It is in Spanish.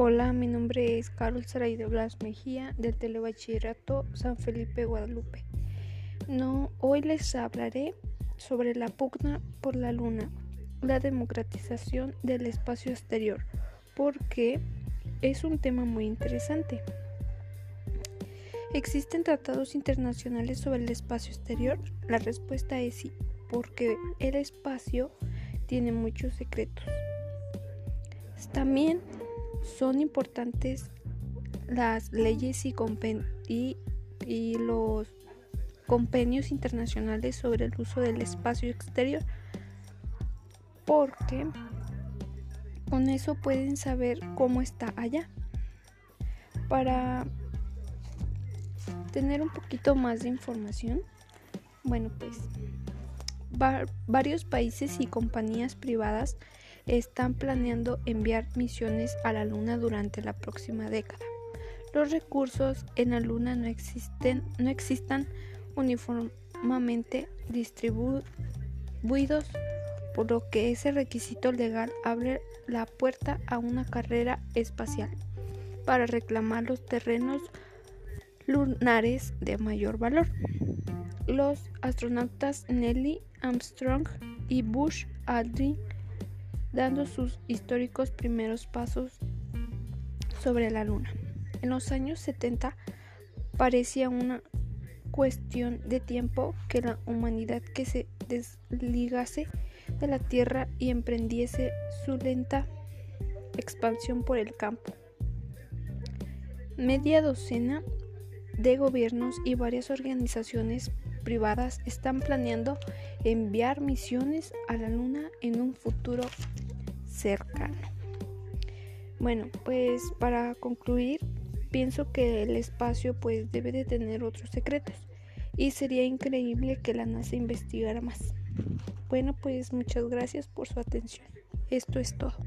Hola, mi nombre es Carol Saray de Blas Mejía del Telebachillerato San Felipe Guadalupe. No, hoy les hablaré sobre la pugna por la luna, la democratización del espacio exterior, porque es un tema muy interesante. ¿Existen tratados internacionales sobre el espacio exterior? La respuesta es sí, porque el espacio tiene muchos secretos. También son importantes las leyes y, y, los convenios internacionales sobre el uso del espacio exterior porque con eso pueden saber cómo está allá. Para tener un poquito más de información, bueno pues varios países y compañías privadas están planeando enviar misiones a la Luna durante la próxima década. Los recursos en la Luna no, existen, no existan uniformemente distribuidos, por lo que ese requisito legal abre la puerta a una carrera espacial para reclamar los terrenos lunares de mayor valor. Los astronautas Nelly Armstrong y Bush Aldrin dando sus históricos primeros pasos sobre la Luna. En los años 70 parecía una cuestión de tiempo que la humanidad que se desligase de la Tierra y emprendiese su lenta expansión por el campo. Media docena de gobiernos y varias organizaciones privadas están planeando enviar misiones a la Luna en un futuro cercano. Bueno, pues para concluir, pienso que el espacio pues debe de tener otros secretos y sería increíble que la NASA investigara más. Bueno, pues muchas gracias por su atención. Esto es todo.